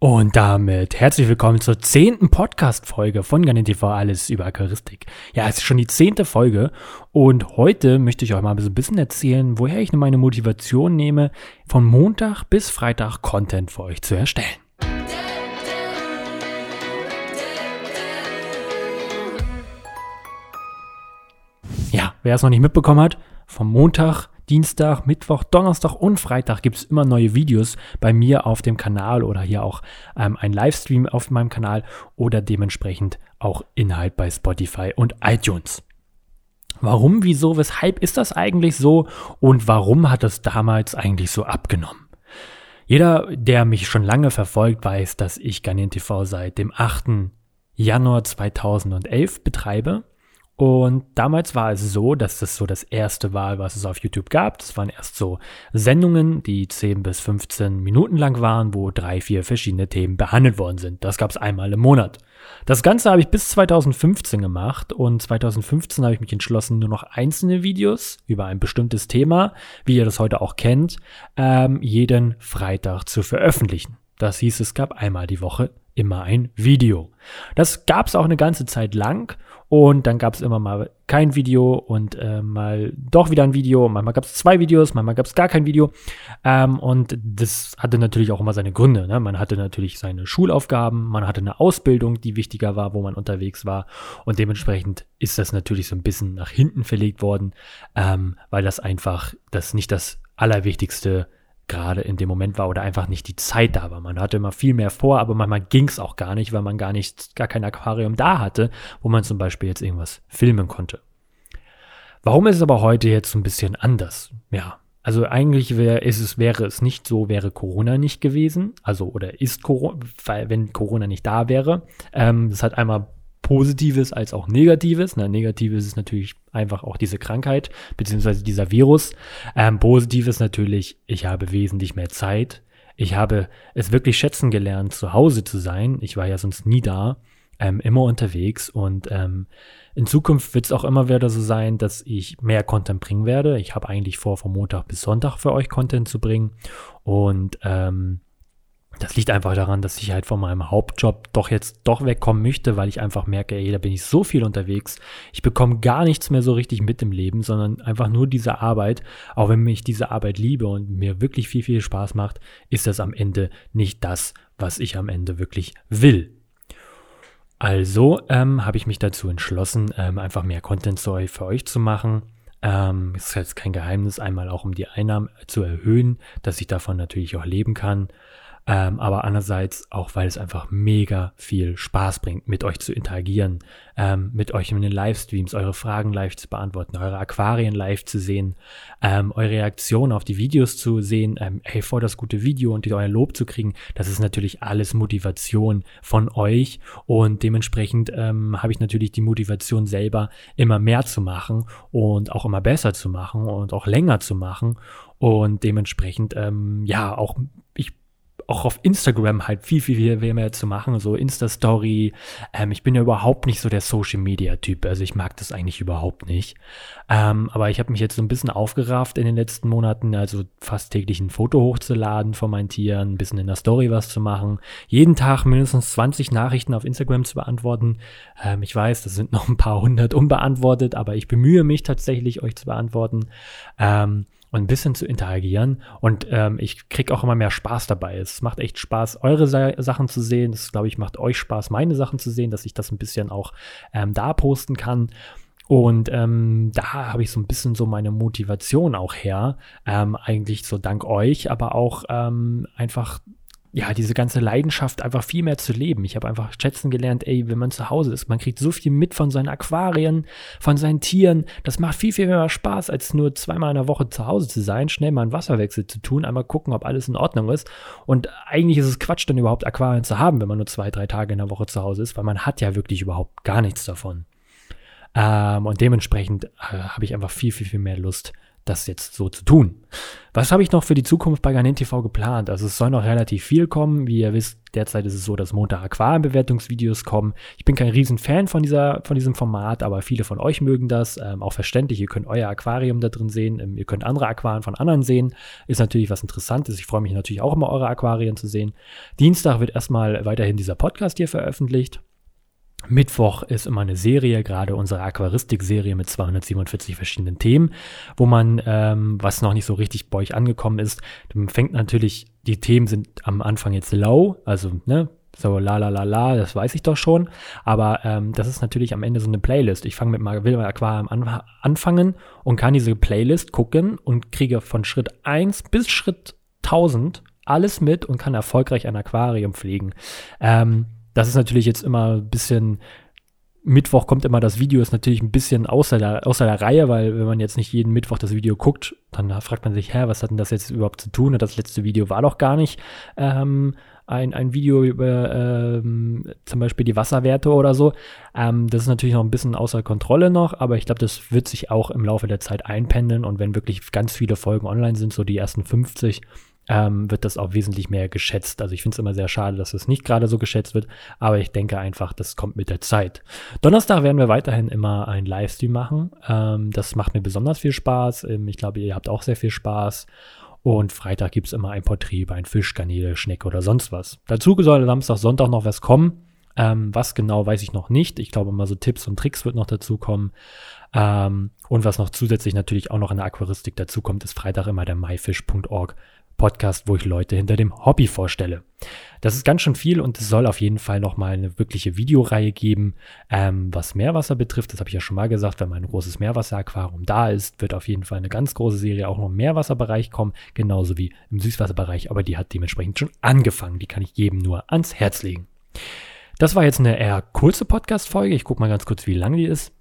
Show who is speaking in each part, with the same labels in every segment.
Speaker 1: Und damit herzlich willkommen zur zehnten Podcast-Folge von Garnet TV Alles über Aquaristik. Ja, es ist schon die zehnte Folge und heute möchte ich euch mal ein bisschen erzählen, woher ich meine Motivation nehme, von Montag bis Freitag Content für euch zu erstellen. Ja, wer es noch nicht mitbekommen hat, vom Montag Dienstag, Mittwoch, Donnerstag und Freitag gibt es immer neue Videos bei mir auf dem Kanal oder hier auch ähm, ein Livestream auf meinem Kanal oder dementsprechend auch Inhalt bei Spotify und iTunes. Warum, wieso, weshalb ist das eigentlich so und warum hat es damals eigentlich so abgenommen? Jeder, der mich schon lange verfolgt, weiß, dass ich Garnier TV seit dem 8. Januar 2011 betreibe und damals war es so, dass das so das erste war, was es auf YouTube gab. Das waren erst so Sendungen, die 10 bis 15 Minuten lang waren, wo drei, vier verschiedene Themen behandelt worden sind. Das gab es einmal im Monat. Das Ganze habe ich bis 2015 gemacht und 2015 habe ich mich entschlossen, nur noch einzelne Videos über ein bestimmtes Thema, wie ihr das heute auch kennt, ähm, jeden Freitag zu veröffentlichen. Das hieß, es gab einmal die Woche immer ein Video. Das gab es auch eine ganze Zeit lang und dann gab es immer mal kein Video und äh, mal doch wieder ein Video. Manchmal gab es zwei Videos, manchmal gab es gar kein Video. Ähm, und das hatte natürlich auch immer seine Gründe. Ne? Man hatte natürlich seine Schulaufgaben, man hatte eine Ausbildung, die wichtiger war, wo man unterwegs war. Und dementsprechend ist das natürlich so ein bisschen nach hinten verlegt worden, ähm, weil das einfach das nicht das Allerwichtigste gerade in dem Moment war oder einfach nicht die Zeit da war. Man hatte immer viel mehr vor, aber manchmal ging es auch gar nicht, weil man gar nicht, gar kein Aquarium da hatte, wo man zum Beispiel jetzt irgendwas filmen konnte. Warum ist es aber heute jetzt so ein bisschen anders? Ja, also eigentlich wär, ist es, wäre es nicht so, wäre Corona nicht gewesen. Also, oder ist Corona, weil wenn Corona nicht da wäre. Ähm, das hat einmal Positives als auch Negatives. Na, Negatives ist natürlich einfach auch diese Krankheit, beziehungsweise dieser Virus. Ähm, Positives natürlich, ich habe wesentlich mehr Zeit. Ich habe es wirklich schätzen gelernt, zu Hause zu sein. Ich war ja sonst nie da, ähm, immer unterwegs und ähm, in Zukunft wird es auch immer wieder so sein, dass ich mehr Content bringen werde. Ich habe eigentlich vor, von Montag bis Sonntag für euch Content zu bringen und ähm, das liegt einfach daran, dass ich halt von meinem Hauptjob doch jetzt doch wegkommen möchte, weil ich einfach merke, ey, da bin ich so viel unterwegs. Ich bekomme gar nichts mehr so richtig mit im Leben, sondern einfach nur diese Arbeit. Auch wenn ich diese Arbeit liebe und mir wirklich viel, viel Spaß macht, ist das am Ende nicht das, was ich am Ende wirklich will. Also ähm, habe ich mich dazu entschlossen, ähm, einfach mehr Content für euch zu machen. Ähm, ist jetzt kein Geheimnis, einmal auch um die Einnahmen zu erhöhen, dass ich davon natürlich auch leben kann. Ähm, aber andererseits auch, weil es einfach mega viel Spaß bringt, mit euch zu interagieren, ähm, mit euch in den Livestreams, eure Fragen live zu beantworten, eure Aquarien live zu sehen, ähm, eure Reaktion auf die Videos zu sehen, ähm, hey, vor das gute Video und euer Lob zu kriegen, das ist natürlich alles Motivation von euch und dementsprechend ähm, habe ich natürlich die Motivation selber immer mehr zu machen und auch immer besser zu machen und auch länger zu machen und dementsprechend, ähm, ja, auch ich auch auf Instagram halt viel, viel, viel mehr zu machen, so Insta-Story. Ähm, ich bin ja überhaupt nicht so der Social-Media-Typ, also ich mag das eigentlich überhaupt nicht. Ähm, aber ich habe mich jetzt so ein bisschen aufgerafft in den letzten Monaten, also fast täglich ein Foto hochzuladen von meinen Tieren, ein bisschen in der Story was zu machen, jeden Tag mindestens 20 Nachrichten auf Instagram zu beantworten. Ähm, ich weiß, das sind noch ein paar hundert unbeantwortet, aber ich bemühe mich tatsächlich, euch zu beantworten. Ähm, und ein bisschen zu interagieren. Und ähm, ich kriege auch immer mehr Spaß dabei. Es macht echt Spaß, eure Sa Sachen zu sehen. Es, glaube ich, macht euch Spaß, meine Sachen zu sehen, dass ich das ein bisschen auch ähm, da posten kann. Und ähm, da habe ich so ein bisschen so meine Motivation auch her. Ähm, eigentlich so dank euch, aber auch ähm, einfach ja, diese ganze Leidenschaft einfach viel mehr zu leben. Ich habe einfach schätzen gelernt, ey, wenn man zu Hause ist, man kriegt so viel mit von seinen Aquarien, von seinen Tieren. Das macht viel, viel mehr Spaß, als nur zweimal in der Woche zu Hause zu sein, schnell mal einen Wasserwechsel zu tun, einmal gucken, ob alles in Ordnung ist. Und eigentlich ist es Quatsch, dann überhaupt Aquarien zu haben, wenn man nur zwei, drei Tage in der Woche zu Hause ist, weil man hat ja wirklich überhaupt gar nichts davon. Ähm, und dementsprechend äh, habe ich einfach viel, viel, viel mehr Lust, das jetzt so zu tun. Was habe ich noch für die Zukunft bei Garnin TV geplant? Also es soll noch relativ viel kommen. Wie ihr wisst, derzeit ist es so, dass Montag Aquarienbewertungsvideos kommen. Ich bin kein riesen Fan von, dieser, von diesem Format, aber viele von euch mögen das. Ähm, auch verständlich, ihr könnt euer Aquarium da drin sehen. Ähm, ihr könnt andere Aquarien von anderen sehen. Ist natürlich was Interessantes. Ich freue mich natürlich auch immer, eure Aquarien zu sehen. Dienstag wird erstmal weiterhin dieser Podcast hier veröffentlicht. Mittwoch ist immer eine Serie, gerade unsere Aquaristik-Serie mit 247 verschiedenen Themen, wo man, ähm, was noch nicht so richtig bei euch angekommen ist, man fängt natürlich, die Themen sind am Anfang jetzt low, also ne, so la la la la, das weiß ich doch schon, aber ähm, das ist natürlich am Ende so eine Playlist. Ich fange mit mal, will mal Aquarium an, anfangen und kann diese Playlist gucken und kriege von Schritt 1 bis Schritt 1000 alles mit und kann erfolgreich ein Aquarium pflegen. Ähm, das ist natürlich jetzt immer ein bisschen Mittwoch kommt immer das Video, ist natürlich ein bisschen außer der, außer der Reihe, weil wenn man jetzt nicht jeden Mittwoch das Video guckt, dann fragt man sich, hä, was hat denn das jetzt überhaupt zu tun? Das letzte Video war doch gar nicht ähm, ein, ein Video über ähm, zum Beispiel die Wasserwerte oder so. Ähm, das ist natürlich noch ein bisschen außer Kontrolle noch, aber ich glaube, das wird sich auch im Laufe der Zeit einpendeln und wenn wirklich ganz viele Folgen online sind, so die ersten 50, ähm, wird das auch wesentlich mehr geschätzt. Also ich finde es immer sehr schade, dass es nicht gerade so geschätzt wird, aber ich denke einfach, das kommt mit der Zeit. Donnerstag werden wir weiterhin immer einen Livestream machen. Ähm, das macht mir besonders viel Spaß. Ähm, ich glaube, ihr habt auch sehr viel Spaß. Und Freitag gibt es immer ein Porträt über ein Fisch, Garnele, Schnecke oder sonst was. Dazu soll Samstag, Sonntag noch was kommen. Ähm, was genau, weiß ich noch nicht. Ich glaube mal so Tipps und Tricks wird noch dazu kommen. Ähm, und was noch zusätzlich natürlich auch noch in der Aquaristik dazu kommt, ist Freitag immer der myfish.org Podcast, wo ich Leute hinter dem Hobby vorstelle. Das ist ganz schön viel und es soll auf jeden Fall nochmal eine wirkliche Videoreihe geben, ähm, was Meerwasser betrifft. Das habe ich ja schon mal gesagt, wenn mein großes Meerwasseraquarium da ist, wird auf jeden Fall eine ganz große Serie auch noch im Meerwasserbereich kommen, genauso wie im Süßwasserbereich, aber die hat dementsprechend schon angefangen. Die kann ich jedem nur ans Herz legen. Das war jetzt eine eher kurze Podcast-Folge. Ich gucke mal ganz kurz, wie lang die ist.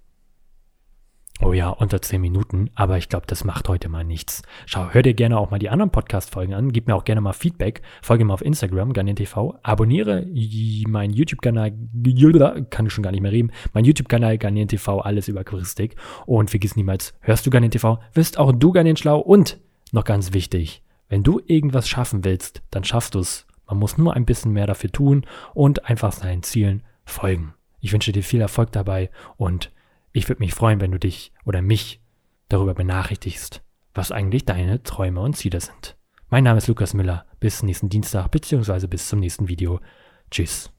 Speaker 1: Oh ja, unter 10 Minuten, aber ich glaube, das macht heute mal nichts. Schau, hör dir gerne auch mal die anderen Podcast-Folgen an, gib mir auch gerne mal Feedback, folge mir auf Instagram, GarnierTV, abonniere meinen YouTube-Kanal, kann ich schon gar nicht mehr reden, mein YouTube-Kanal GarnierTV, alles über Aquaristik und vergiss niemals, hörst du GarnierTV, wirst auch du Garnien schlau und, noch ganz wichtig, wenn du irgendwas schaffen willst, dann schaffst du es. Man muss nur ein bisschen mehr dafür tun und einfach seinen Zielen folgen. Ich wünsche dir viel Erfolg dabei und ich würde mich freuen, wenn du dich oder mich darüber benachrichtigst, was eigentlich deine Träume und Ziele sind. Mein Name ist Lukas Müller. Bis nächsten Dienstag bzw. bis zum nächsten Video. Tschüss.